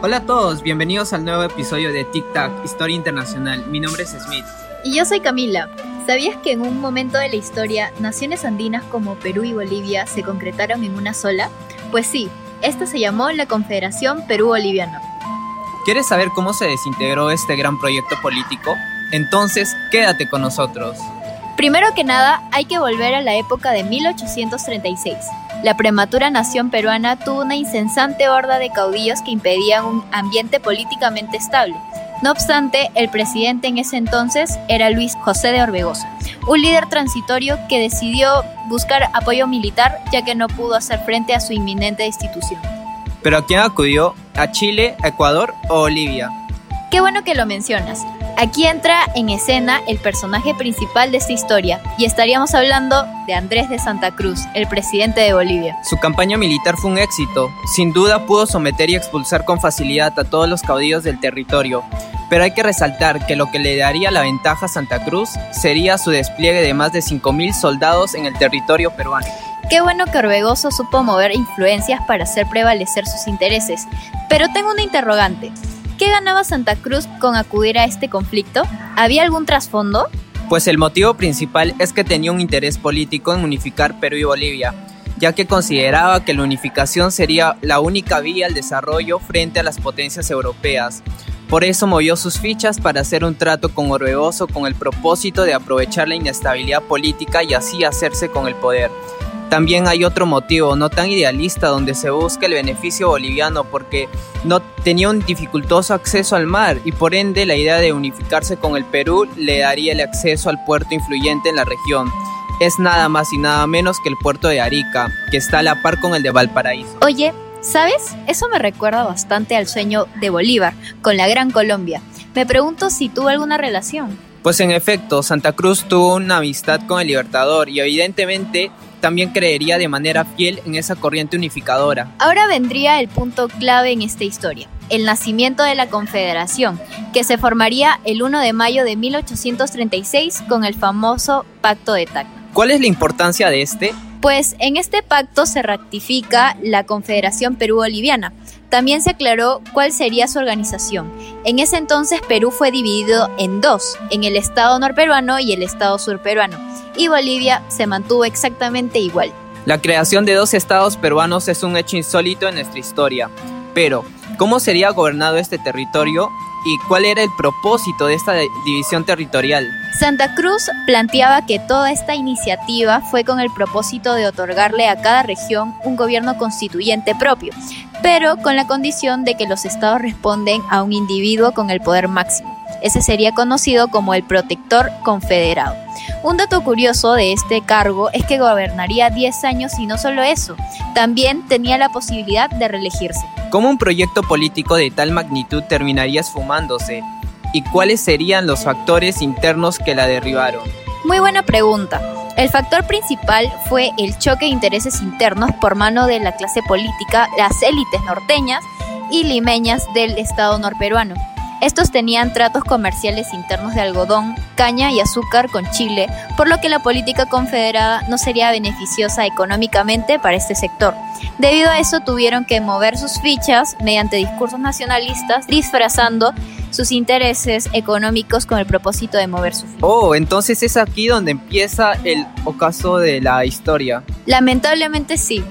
Hola a todos, bienvenidos al nuevo episodio de Tic Tac, Historia Internacional. Mi nombre es Smith. Y yo soy Camila. ¿Sabías que en un momento de la historia, naciones andinas como Perú y Bolivia se concretaron en una sola? Pues sí, esta se llamó la Confederación Perú-Boliviana. ¿Quieres saber cómo se desintegró este gran proyecto político? Entonces, quédate con nosotros. Primero que nada, hay que volver a la época de 1836. La prematura nación peruana tuvo una incesante horda de caudillos que impedían un ambiente políticamente estable. No obstante, el presidente en ese entonces era Luis José de Orbegoza, un líder transitorio que decidió buscar apoyo militar ya que no pudo hacer frente a su inminente destitución. ¿Pero a quién acudió? ¿A Chile, Ecuador o Bolivia? Qué bueno que lo mencionas. Aquí entra en escena el personaje principal de esta historia y estaríamos hablando de Andrés de Santa Cruz, el presidente de Bolivia. Su campaña militar fue un éxito. Sin duda pudo someter y expulsar con facilidad a todos los caudillos del territorio. Pero hay que resaltar que lo que le daría la ventaja a Santa Cruz sería su despliegue de más de 5.000 soldados en el territorio peruano. Qué bueno que Orbegoso supo mover influencias para hacer prevalecer sus intereses. Pero tengo una interrogante. ¿Qué ganaba Santa Cruz con acudir a este conflicto? ¿Había algún trasfondo? Pues el motivo principal es que tenía un interés político en unificar Perú y Bolivia, ya que consideraba que la unificación sería la única vía al desarrollo frente a las potencias europeas. Por eso movió sus fichas para hacer un trato con Orbegoso con el propósito de aprovechar la inestabilidad política y así hacerse con el poder. También hay otro motivo no tan idealista donde se busca el beneficio boliviano porque no tenía un dificultoso acceso al mar y por ende la idea de unificarse con el Perú le daría el acceso al puerto influyente en la región. Es nada más y nada menos que el puerto de Arica, que está a la par con el de Valparaíso. Oye, ¿sabes? Eso me recuerda bastante al sueño de Bolívar con la Gran Colombia. Me pregunto si tuvo alguna relación. Pues en efecto, Santa Cruz tuvo una amistad con el Libertador y evidentemente también creería de manera fiel en esa corriente unificadora. Ahora vendría el punto clave en esta historia, el nacimiento de la Confederación, que se formaría el 1 de mayo de 1836 con el famoso Pacto de Tacna. ¿Cuál es la importancia de este? Pues en este pacto se ratifica la Confederación Perú-Boliviana. También se aclaró cuál sería su organización. En ese entonces Perú fue dividido en dos, en el Estado norperuano y el Estado surperuano, y Bolivia se mantuvo exactamente igual. La creación de dos estados peruanos es un hecho insólito en nuestra historia. Pero, ¿cómo sería gobernado este territorio y cuál era el propósito de esta división territorial? Santa Cruz planteaba que toda esta iniciativa fue con el propósito de otorgarle a cada región un gobierno constituyente propio, pero con la condición de que los estados responden a un individuo con el poder máximo. Ese sería conocido como el protector confederado. Un dato curioso de este cargo es que gobernaría 10 años y no solo eso, también tenía la posibilidad de reelegirse. ¿Cómo un proyecto político de tal magnitud terminaría esfumándose? ¿Y cuáles serían los factores internos que la derribaron? Muy buena pregunta. El factor principal fue el choque de intereses internos por mano de la clase política, las élites norteñas y limeñas del Estado norperuano. Estos tenían tratos comerciales internos de algodón, caña y azúcar con Chile, por lo que la política confederada no sería beneficiosa económicamente para este sector. Debido a eso tuvieron que mover sus fichas mediante discursos nacionalistas, disfrazando sus intereses económicos con el propósito de mover su ficha. Oh, entonces es aquí donde empieza el ocaso de la historia. Lamentablemente sí.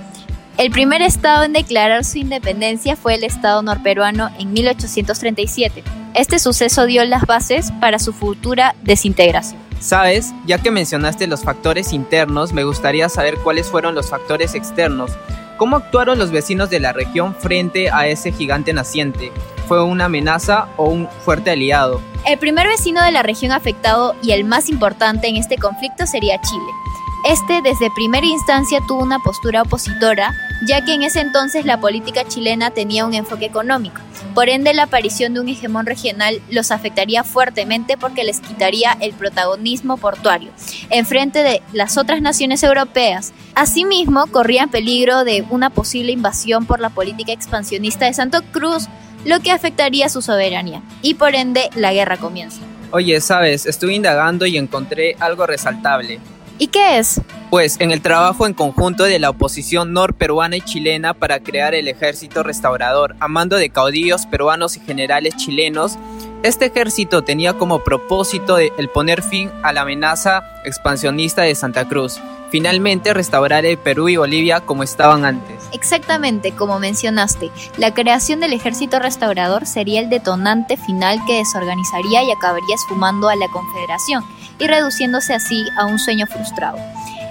El primer estado en declarar su independencia fue el estado norperuano en 1837. Este suceso dio las bases para su futura desintegración. Sabes, ya que mencionaste los factores internos, me gustaría saber cuáles fueron los factores externos. ¿Cómo actuaron los vecinos de la región frente a ese gigante naciente? ¿Fue una amenaza o un fuerte aliado? El primer vecino de la región afectado y el más importante en este conflicto sería Chile. Este desde primera instancia tuvo una postura opositora, ya que en ese entonces la política chilena tenía un enfoque económico. Por ende, la aparición de un hegemón regional los afectaría fuertemente porque les quitaría el protagonismo portuario en frente de las otras naciones europeas. Asimismo, corrían peligro de una posible invasión por la política expansionista de Santo Cruz, lo que afectaría su soberanía, y por ende la guerra comienza. Oye, sabes, estuve indagando y encontré algo resaltable. ¿Y qué es? Pues en el trabajo en conjunto de la oposición norperuana y chilena para crear el ejército restaurador, a mando de caudillos peruanos y generales chilenos, este ejército tenía como propósito el poner fin a la amenaza expansionista de Santa Cruz, finalmente restaurar el Perú y Bolivia como estaban antes. Exactamente, como mencionaste, la creación del ejército restaurador sería el detonante final que desorganizaría y acabaría esfumando a la Confederación y reduciéndose así a un sueño frustrado.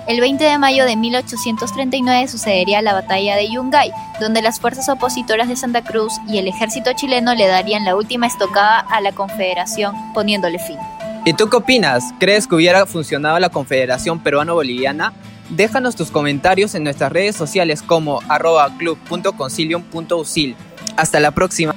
El 20 de mayo de 1839 sucedería la batalla de Yungay, donde las fuerzas opositoras de Santa Cruz y el ejército chileno le darían la última estocada a la Confederación, poniéndole fin. ¿Y tú qué opinas? ¿Crees que hubiera funcionado la Confederación Peruano-Boliviana? Déjanos tus comentarios en nuestras redes sociales como arroba club.concilium.usil. Hasta la próxima.